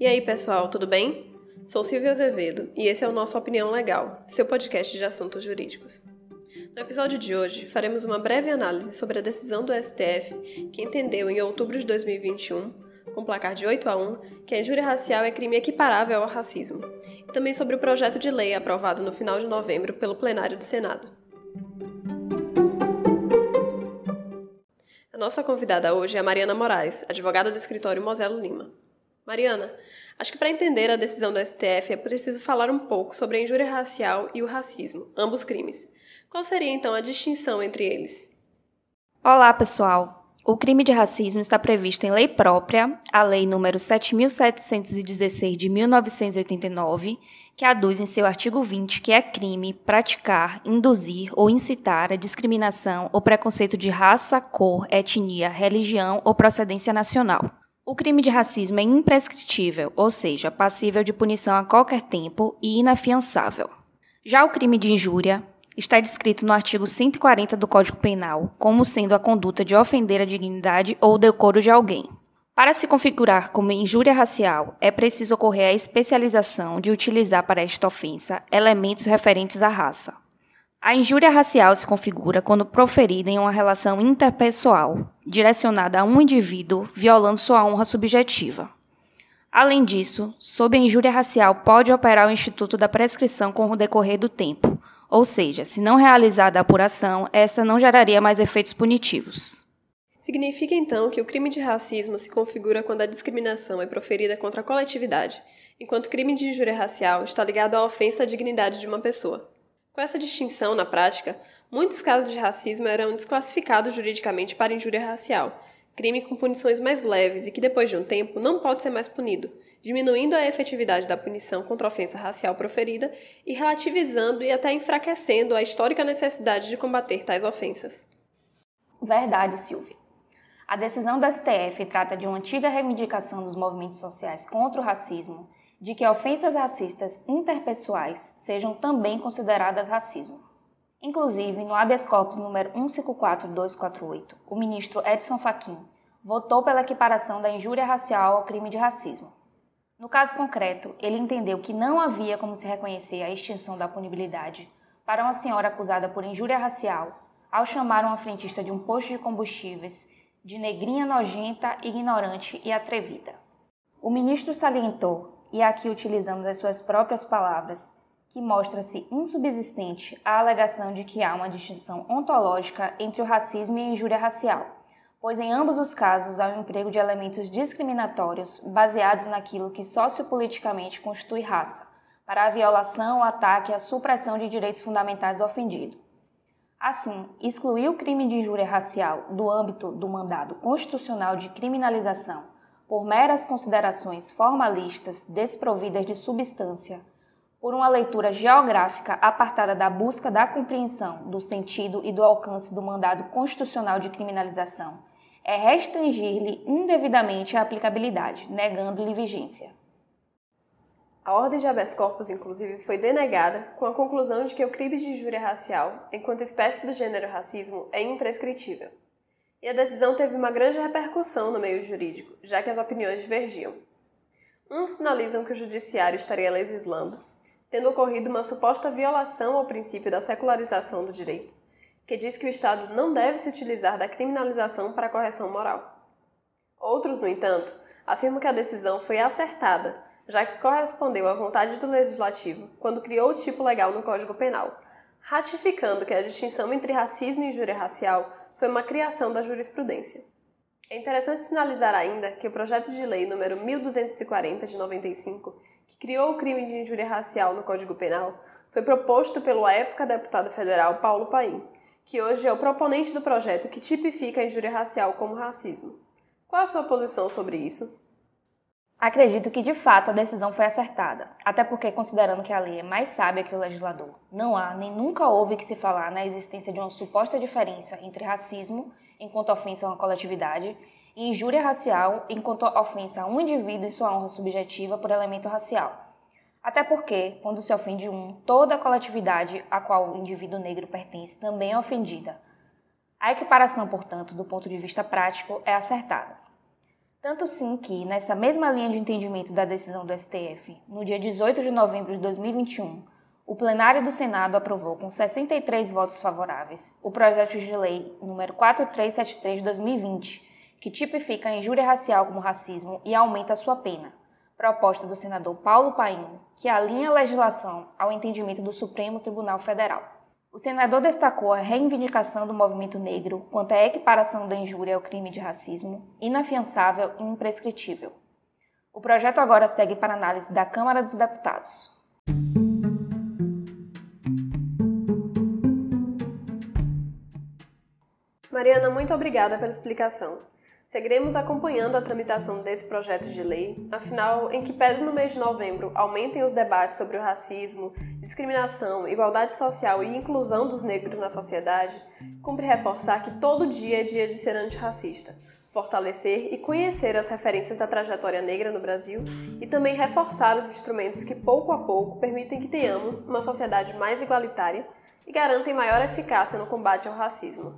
E aí, pessoal, tudo bem? Sou Silvia Azevedo e esse é o nosso Opinião Legal, seu podcast de assuntos jurídicos. No episódio de hoje, faremos uma breve análise sobre a decisão do STF, que entendeu em outubro de 2021, com placar de 8 a 1, que a injúria racial é crime equiparável ao racismo, e também sobre o projeto de lei aprovado no final de novembro pelo plenário do Senado. A nossa convidada hoje é a Mariana Moraes, advogada do escritório Moselo Lima. Mariana, acho que para entender a decisão do STF é preciso falar um pouco sobre a injúria racial e o racismo, ambos crimes. Qual seria então a distinção entre eles? Olá, pessoal. O crime de racismo está previsto em lei própria, a Lei número 7716 de 1989, que aduz em seu artigo 20 que é crime praticar, induzir ou incitar a discriminação ou preconceito de raça, cor, etnia, religião ou procedência nacional. O crime de racismo é imprescritível, ou seja, passível de punição a qualquer tempo e inafiançável. Já o crime de injúria está descrito no artigo 140 do Código Penal como sendo a conduta de ofender a dignidade ou o decoro de alguém. Para se configurar como injúria racial, é preciso ocorrer a especialização de utilizar para esta ofensa elementos referentes à raça. A injúria racial se configura quando proferida em uma relação interpessoal, direcionada a um indivíduo, violando sua honra subjetiva. Além disso, sob a injúria racial pode operar o Instituto da Prescrição com o decorrer do tempo, ou seja, se não realizada a apuração, essa não geraria mais efeitos punitivos. Significa então que o crime de racismo se configura quando a discriminação é proferida contra a coletividade, enquanto o crime de injúria racial está ligado à ofensa à dignidade de uma pessoa. Com essa distinção, na prática, muitos casos de racismo eram desclassificados juridicamente para injúria racial, crime com punições mais leves e que, depois de um tempo, não pode ser mais punido, diminuindo a efetividade da punição contra a ofensa racial proferida e relativizando e até enfraquecendo a histórica necessidade de combater tais ofensas. Verdade, Silvia. A decisão do STF trata de uma antiga reivindicação dos movimentos sociais contra o racismo de que ofensas racistas interpessoais sejam também consideradas racismo. Inclusive, no habeas corpus número 154248, o ministro Edson Fachin votou pela equiparação da injúria racial ao crime de racismo. No caso concreto, ele entendeu que não havia como se reconhecer a extinção da punibilidade para uma senhora acusada por injúria racial ao chamar uma frentista de um posto de combustíveis de negrinha nojenta, ignorante e atrevida. O ministro salientou e aqui utilizamos as suas próprias palavras, que mostra-se insubsistente a alegação de que há uma distinção ontológica entre o racismo e a injúria racial, pois em ambos os casos há o um emprego de elementos discriminatórios baseados naquilo que sociopoliticamente constitui raça, para a violação, o ataque e a supressão de direitos fundamentais do ofendido. Assim, excluir o crime de injúria racial do âmbito do mandado constitucional de criminalização por meras considerações formalistas desprovidas de substância, por uma leitura geográfica apartada da busca da compreensão do sentido e do alcance do mandado constitucional de criminalização, é restringir-lhe indevidamente a aplicabilidade, negando-lhe vigência. A ordem de habeas corpus, inclusive, foi denegada com a conclusão de que o crime de injúria racial, enquanto espécie do gênero racismo, é imprescritível. E a decisão teve uma grande repercussão no meio jurídico, já que as opiniões divergiam. Uns sinalizam que o judiciário estaria legislando, tendo ocorrido uma suposta violação ao princípio da secularização do direito, que diz que o Estado não deve se utilizar da criminalização para correção moral. Outros, no entanto, afirmam que a decisão foi acertada, já que correspondeu à vontade do legislativo quando criou o tipo legal no Código Penal, ratificando que a distinção entre racismo e injúria racial foi uma criação da jurisprudência. É interessante sinalizar ainda que o projeto de lei número 1240 de 95, que criou o crime de injúria racial no Código Penal, foi proposto pelo à época deputado federal Paulo Paim, que hoje é o proponente do projeto que tipifica a injúria racial como racismo. Qual a sua posição sobre isso? Acredito que de fato a decisão foi acertada, até porque, considerando que a lei é mais sábia que o legislador, não há nem nunca houve que se falar na existência de uma suposta diferença entre racismo, enquanto ofensa a uma coletividade, e injúria racial, enquanto ofensa a um indivíduo em sua honra subjetiva por elemento racial. Até porque, quando se ofende um, toda a coletividade a qual o indivíduo negro pertence também é ofendida. A equiparação, portanto, do ponto de vista prático, é acertada. Tanto sim que, nessa mesma linha de entendimento da decisão do STF, no dia 18 de novembro de 2021, o plenário do Senado aprovou com 63 votos favoráveis o projeto de lei número 4373 de 2020, que tipifica a injúria racial como racismo e aumenta a sua pena, proposta do senador Paulo Paim, que alinha a legislação ao entendimento do Supremo Tribunal Federal. O senador destacou a reivindicação do movimento negro quanto à equiparação da injúria ao crime de racismo, inafiançável e imprescritível. O projeto agora segue para análise da Câmara dos Deputados. Mariana, muito obrigada pela explicação. Seguiremos acompanhando a tramitação desse projeto de lei, afinal, em que pese no mês de novembro aumentem os debates sobre o racismo, discriminação, igualdade social e inclusão dos negros na sociedade, cumpre reforçar que todo dia é dia de ser antirracista, fortalecer e conhecer as referências da trajetória negra no Brasil e também reforçar os instrumentos que pouco a pouco permitem que tenhamos uma sociedade mais igualitária e garantem maior eficácia no combate ao racismo.